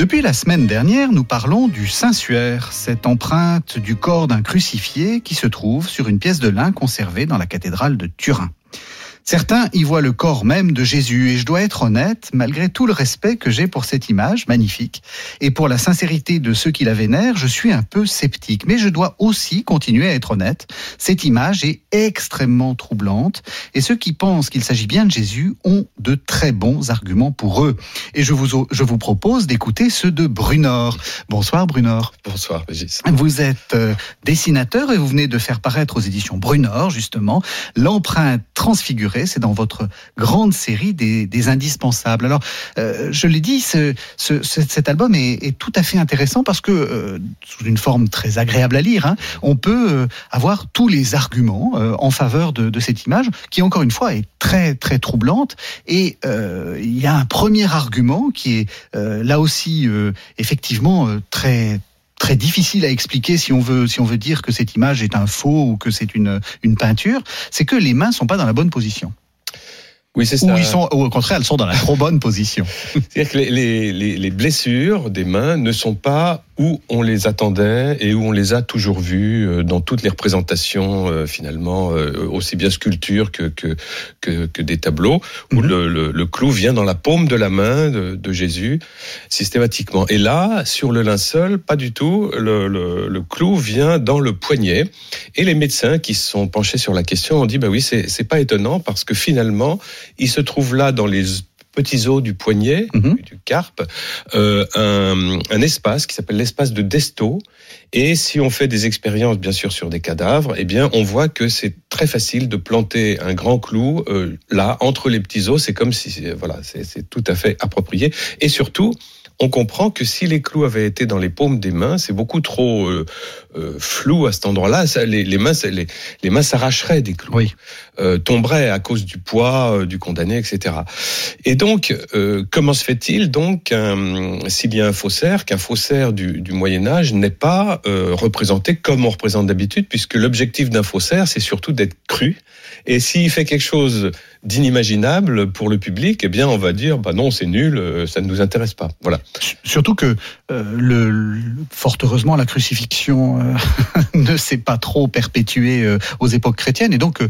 Depuis la semaine dernière, nous parlons du Saint-Suaire, cette empreinte du corps d'un crucifié qui se trouve sur une pièce de lin conservée dans la cathédrale de Turin. Certains y voient le corps même de Jésus et je dois être honnête, malgré tout le respect que j'ai pour cette image magnifique et pour la sincérité de ceux qui la vénèrent, je suis un peu sceptique. Mais je dois aussi continuer à être honnête. Cette image est extrêmement troublante et ceux qui pensent qu'il s'agit bien de Jésus ont de très bons arguments pour eux. Et je vous, je vous propose d'écouter ceux de Brunor. Bonsoir Brunor. Bonsoir Régis. Vous êtes euh, dessinateur et vous venez de faire paraître aux éditions Brunor justement l'empreinte transfigurée c'est dans votre grande série des, indispensables. Alors, euh, je l'ai dit, cet album est, tout à fait intéressant parce que, euh, sous une forme très agréable à lire, hein, on peut euh, avoir tous les arguments en faveur de, de, cette image, qui encore une fois est très très troublante. Et il y a un premier argument qui est là aussi effectivement très très difficile à expliquer si on veut si on veut dire que cette image est un faux ou que c'est une une peinture, c'est que les mains sont pas dans la bonne position. Oui, c'est ça. Ou, ils sont, au contraire, elles sont dans la trop bonne position. C'est-à-dire que les, les, les, blessures des mains ne sont pas où on les attendait et où on les a toujours vus euh, dans toutes les représentations euh, finalement euh, aussi bien sculptures que que, que, que des tableaux où mhm. le, le, le, clou vient dans la paume de la main de, de, Jésus systématiquement et là sur le linceul pas du tout le, le, clou vient dans le poignet et les médecins qui se sont penchés sur la question ont dit bah oui c'est pas étonnant parce que finalement il se trouve là dans les petits os du poignet, mhm. du carpe, euh, un, un, espace qui s'appelle l'espace de Desto. Et si on fait des expériences, bien sûr, sur des cadavres, eh bien, on voit que c'est très facile de planter un grand clou euh, là, entre les petits os. C'est comme si, voilà, c'est tout à fait approprié. Et surtout, on comprend que si les clous avaient été dans les paumes des mains, c'est beaucoup trop euh, euh, flou à cet endroit-là. Les, les, mains, les, les mains s'arracheraient des clous, oui. euh, tomberaient à cause du poids euh, du condamné, etc. Et donc, euh, comment se fait-il donc s'il y a un faussaire, qu'un faussaire du, du Moyen Âge n'est pas représenté comme on représente d'habitude, puisque l'objectif d'un faussaire, c'est surtout d'être cru. Et s'il fait quelque chose d'inimaginable pour le public, eh bien, on va dire, bah non, c'est nul, ça ne nous intéresse pas. Voilà. Surtout que, euh, le, fort heureusement, la crucifixion euh, ne s'est pas trop perpétuée aux époques chrétiennes, et donc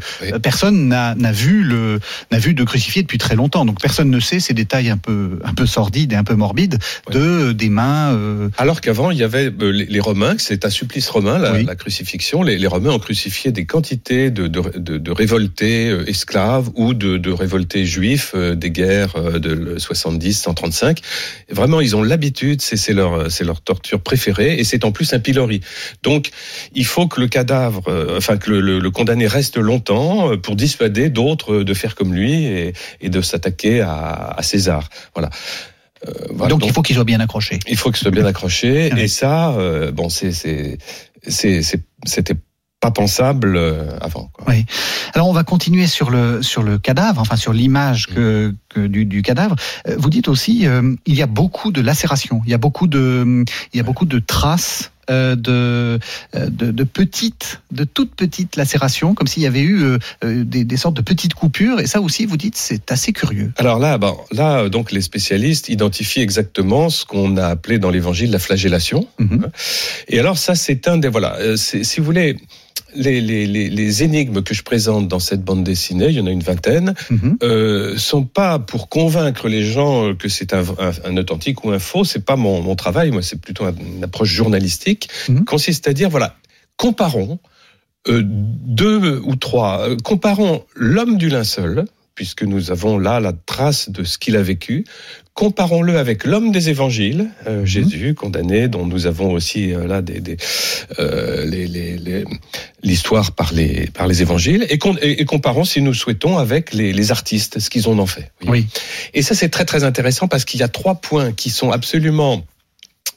personne n'a vu le n'a vu de crucifié depuis très longtemps. Donc personne ne sait ces détails un peu un peu sordides et un peu morbides de des mains. Alors qu'avant, il y avait les, Romains, c'est un supplice romain, la, la crucifixion. Les, les, Romains ont crucifié des quantités de, de, de, de révoltés esclaves ou de, révoltés juifs euh, des guerres euh, de 70, 135. Vraiment, ils ont l'habitude, c'est leur, c'est leur torture préférée, et c'est en plus un pilori. Donc, il faut que le cadavre, euh, enfin que le, condamné reste longtemps pour dissuader d'autres de faire comme lui et, de s'attaquer à, César. Voilà. donc, il faut qu'il soit bien accroché. Il faut qu'il soit bien accroché. et ça, bon, c'est c'était pas pensable euh, avant. Quoi. Oui. Alors on va continuer sur le sur le cadavre, enfin sur l'image que, que du, du, cadavre. Euh, vous dites aussi euh, il y a beaucoup de lacérations, il y a beaucoup de il y a beaucoup de traces de, de, de, petites, de toutes petites lacérations, comme s'il y avait eu des, des, sortes de petites coupures. Et ça aussi, vous dites, c'est assez curieux. Alors là, bon, là, donc les spécialistes identifient exactement ce qu'on a appelé dans l'Évangile la flagellation. Mhm. Et alors ça, c'est un des voilà, si vous voulez les, les, les, énigmes que je présente dans cette bande dessinée, il y en a une vingtaine, mhm. euh, sont pas pour convaincre les gens que c'est un, un, authentique ou un faux. C'est pas mon, mon travail. Moi, c'est plutôt une approche journalistique. Mhm. Consiste à dire voilà, comparons euh, deux ou trois. Euh, comparons l'homme du linceul, puisque nous avons là la trace de ce qu'il a vécu. Comparons-le avec l'homme des évangiles, euh, Jésus condamné, dont nous avons aussi euh, là des, des, euh, les- les- les- l'histoire par les, par les évangiles, et, com- et- et comparons, si nous souhaitons, avec les, les artistes, ce qu'ils en ont fait. Oui. Et ça, c'est très très intéressant parce qu'il y a trois points qui sont absolument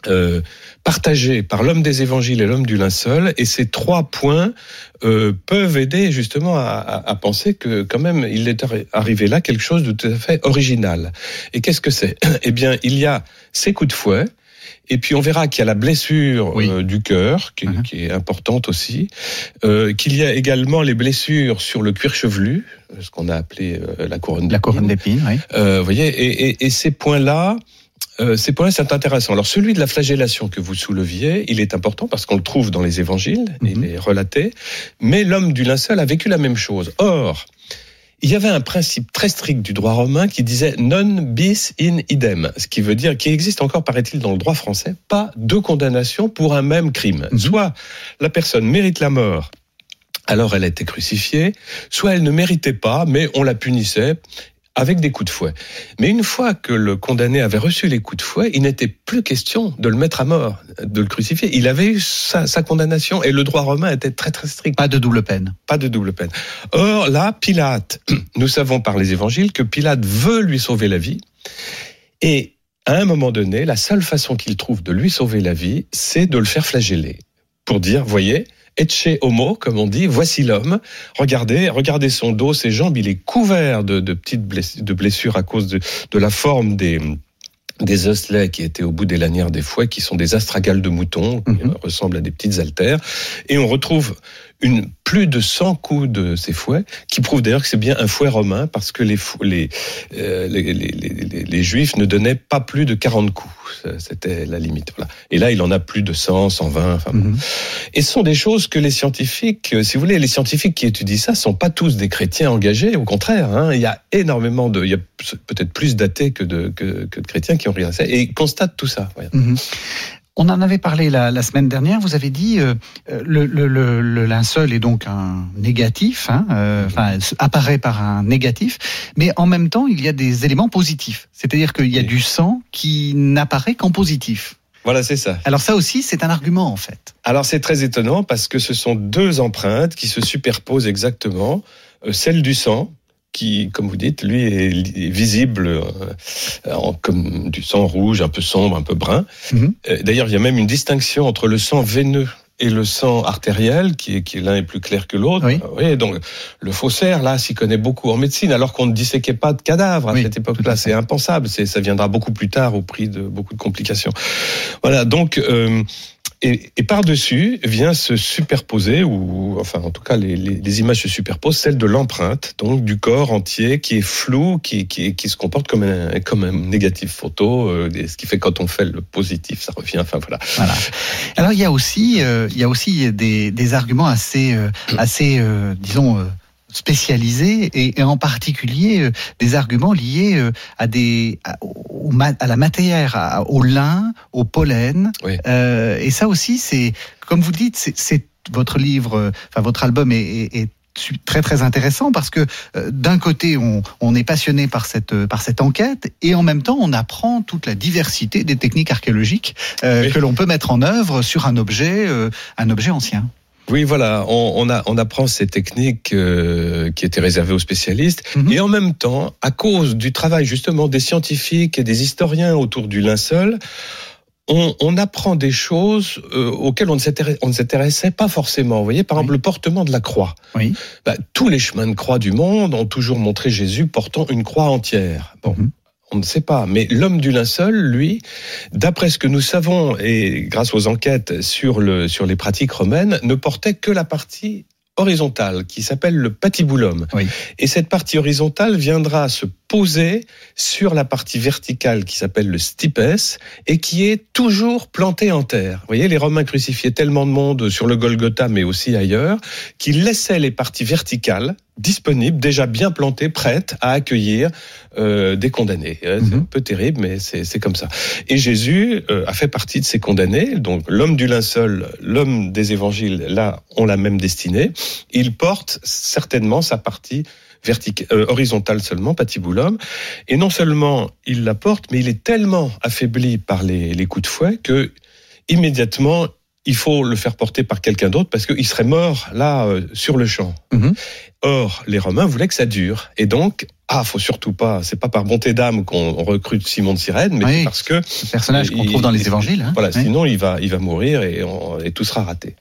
euh, partagés par l'homme des évangiles et l'homme du linceul, et ces trois points euh, peuvent aider justement à, à- à penser que quand même il est arri- arrivé là quelque chose de tout à fait original. Et qu'est-ce que c'est? Eh bien, il y a ces coups de fouet. Et puis on verra qu'il y a la blessure Oui. euh, du cœur, qui, Mhm. qui est importante aussi, euh, qu'il y a également les blessures sur le cuir chevelu, ce qu'on a appelé euh, la couronne La couronne d'épines. d'épines, oui. Euh, vous voyez, et, et- et ces points-là, euh, ces points-là, c'est intéressant. Alors, celui de la flagellation que vous souleviez, il est important parce qu'on le trouve dans les évangiles, il Mhm. est relaté, mais l'homme du linceul a vécu la même chose. Or, il y avait un principe très strict du droit romain qui disait non bis in idem, ce qui veut dire qu'il existe encore, paraît-il, dans le droit français, pas deux condamnations pour un même crime. Mhm. Soit la personne mérite la mort, alors elle a été crucifiée, soit elle ne méritait pas, mais on la punissait avec des coups de fouet. Mais une fois que le condamné avait reçu les coups de fouet, il n'était plus question de le mettre à mort, de le crucifier. Il avait eu sa, sa condamnation et le droit romain était très très strict Pas de double peine. pas de double peine. Or, là, Pilate, nous savons par les évangiles que Pilate veut lui sauver la vie. Et à un moment donné, la seule façon qu'il trouve de lui sauver la vie, c'est de le faire flageller. Pour dire, voyez, Etche homo, comme on dit, voici l'homme. Regardez, regardez son dos, ses jambes, il est couvert de, de petites blessures, de blessures à cause de, de la forme des, des osselets qui étaient au bout des lanières des fouets, qui sont des astragales de mouton, qui Mhm. ressemblent à des petites haltères. Et on retrouve une, plus de 100 coups de ces fouets, qui prouvent d'ailleurs que c'est bien un fouet romain, parce que les, fou- les, euh, les, les, les, les- les Juifs ne donnaient pas plus de 40 coups. C'était la limite. Voilà. Et là, il en a plus de 100, 120. Enfin. Mhm. Et ce sont des choses que les scientifiques, euh, si vous voulez, les scientifiques qui étudient ça sont pas tous des chrétiens engagés. Au contraire, hein, il y a énormément de, il y a peut-être plus d'athées que de, que, que de chrétiens qui ont regardé ça et ils constatent tout ça. Voilà. Mhm. On en avait parlé la, la semaine dernière. Vous avez dit euh, le, le, le, le linceul est donc un négatif, hein, euh, enfin apparaît par un négatif, mais en même temps il y a des éléments positifs. C'est-à-dire qu'il y a Oui. du sang qui n'apparaît qu'en positif. Voilà, c'est ça. Alors ça aussi c'est un argument en fait. Alors c'est très étonnant parce que ce sont deux empreintes qui se superposent exactement. Euh, celle du sang, qui, comme vous dites, lui est visible euh, en- comme du sang rouge, un peu sombre, un peu brun. Mhm. Euh, D'ailleurs, il y a même une distinction entre le sang veineux et le sang artériel, qui est, qui est l'un est plus clair que l'autre. Oui. Oui, donc le faussaire, là, s'y connaît beaucoup en médecine, alors qu'on ne disséquait pas de cadavres à Oui, cette époque-là. C'est impensable. C'est, ça viendra beaucoup plus tard au prix de beaucoup de complications. Voilà, donc... Euh, et, et par-dessus vient se superposer, ou enfin en tout cas les, les, les images se superposent, celle de l'empreinte, donc du corps entier qui est flou, qui, qui, qui se comporte comme un, comme un négatif photo, euh, ce qui fait quand on fait le positif, ça revient. Enfin voilà. Voilà. Alors il y a aussi, euh, il y a aussi des, des arguments assez, euh, assez, euh, disons. Spécialisés et, et en particulier euh, des arguments liés euh, à des à, au ma- à la matière, à- au lin, au pollen. Oui. Euh, et ça aussi, c'est comme vous dites, c'est- votre livre, enfin votre album est, est- est su- très très intéressant parce que euh, d'un côté on, on est passionné par cette euh, par cette enquête et en même temps on apprend toute la diversité des techniques archéologiques euh, Oui. que l'on peut mettre en œuvre sur un objet un objet ancien. Oui, voilà, on, on, a, on apprend ces techniques euh, qui étaient réservées aux spécialistes, Mhm. et en même temps, à cause du travail justement des scientifiques et des historiens autour du linceul, on, on apprend des choses euh, auxquelles on ne s'intéressait pas forcément. Vous voyez, par Oui. exemple, le portement de la croix. Oui. Bah, tous les chemins de croix du monde ont toujours montré Jésus portant une croix entière. Bon, Mhm. On ne sait pas. Mais l'homme du linceul, lui, d'après ce que nous savons, et grâce aux enquêtes sur, le, sur les pratiques romaines, ne portait que la partie horizontale, qui s'appelle le patibulum. Oui. Et cette partie horizontale viendra se poser sur la partie verticale qui s'appelle le stipes et qui est toujours plantée en terre. Vous voyez, les Romains crucifiaient tellement de monde sur le Golgotha, mais aussi ailleurs, qu'ils laissaient les parties verticales disponible, déjà bien plantée, prête à accueillir euh, des condamnés. Euh, c'est un peu terrible, mais c'est comme ça. Et Jésus euh, a fait partie de ces condamnés. Donc l'homme du linceul, l'homme des évangiles, là, ont la même destinée. Il porte certainement sa partie verticale, euh, horizontale seulement, patibulum. Et non seulement il la porte, mais il est tellement affaibli par les, les coups de fouet que immédiatement il faut le faire porter par quelqu'un d'autre parce qu'il serait mort là euh, sur le champ. Mhm. Or, les Romains voulaient que ça dure. Et donc, ah, faut surtout pas, c'est pas par bonté d'âme qu'on recrute Simon de Sirène, mais Oui. c'est parce que Ce personnage qu'on trouve dans les il- évangiles. hein. voilà, Oui. sinon il va, il va mourir et, on- et tout sera raté.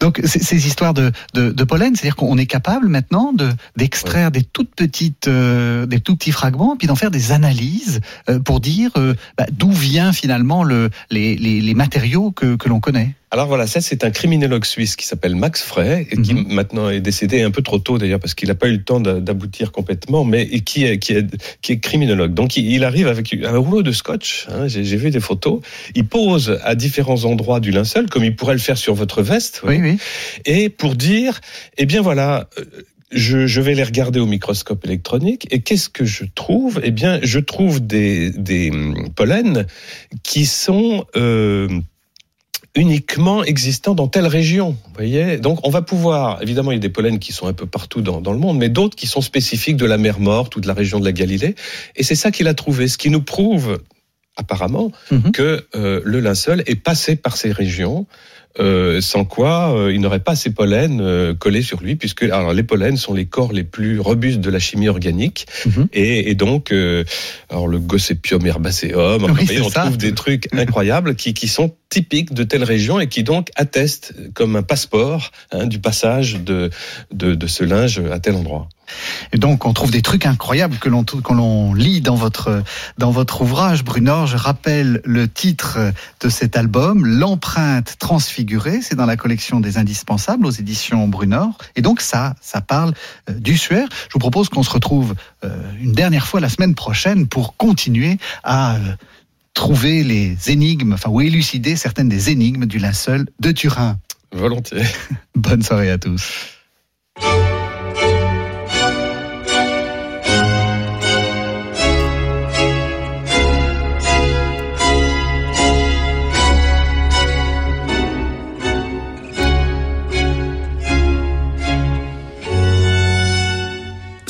Donc c- ces histoires de, de, de pollen, c'est-à-dire qu'on est capable maintenant de d'extraire des toutes petites, euh, des tout petits fragments, puis d'en faire des analyses euh, pour dire euh, bah, d'où vient finalement le, les, les, les matériaux que, que l'on connaît. Alors voilà, ça c'est un criminologue suisse qui s'appelle Max Frey, et qui Mhm. maintenant est décédé un peu trop tôt d'ailleurs parce qu'il n'a pas eu le temps d'a- d'aboutir complètement, mais qui est, qui est, qui est criminologue. Donc il, arrive avec un rouleau de scotch, hein, j'ai j'ai vu des photos, il pose à différents endroits du linceul, comme il pourrait le faire sur votre veste, Oui, oui. et pour dire, eh bien voilà, euh, je, je vais les regarder au microscope électronique, et qu'est-ce que je trouve? Eh bien, je trouve des, des hum, pollens qui sont euh, uniquement existants dans telle région. Vous voyez Donc, on va pouvoir, évidemment, il y a des pollens qui sont un peu partout dans, dans le monde, mais d'autres qui sont spécifiques de la mer Morte ou de la région de la Galilée, et c'est ça qu'il a trouvé, ce qui nous prouve apparemment Mhm. que euh, le linceul est passé par ces régions. Euh, sans quoi euh, il n'aurait pas ces pollens euh, collés sur lui, puisque alors, les pollens sont les corps les plus robustes de la chimie organique, Mhm. et, et donc alors le Gossypium herbaceum, Oui, voyez, on ça. trouve des trucs incroyables qui, qui sont typiques de telle région et qui donc attestent comme un passeport hein, du passage de, de, de ce linge à tel endroit. Et donc, on trouve des trucs incroyables que l'on que l'on lit dans votre dans votre ouvrage, Brunor. Je rappelle le titre de cet album, L'empreinte transfigurée. C'est dans la collection des indispensables aux éditions Brunor. Et donc, ça, ça parle euh, du suaire. Je vous propose qu'on se retrouve euh, une dernière fois la semaine prochaine pour continuer à euh, trouver les énigmes, enfin, ou élucider certaines des énigmes du linceul de Turin. Volontiers. Bonne soirée à tous.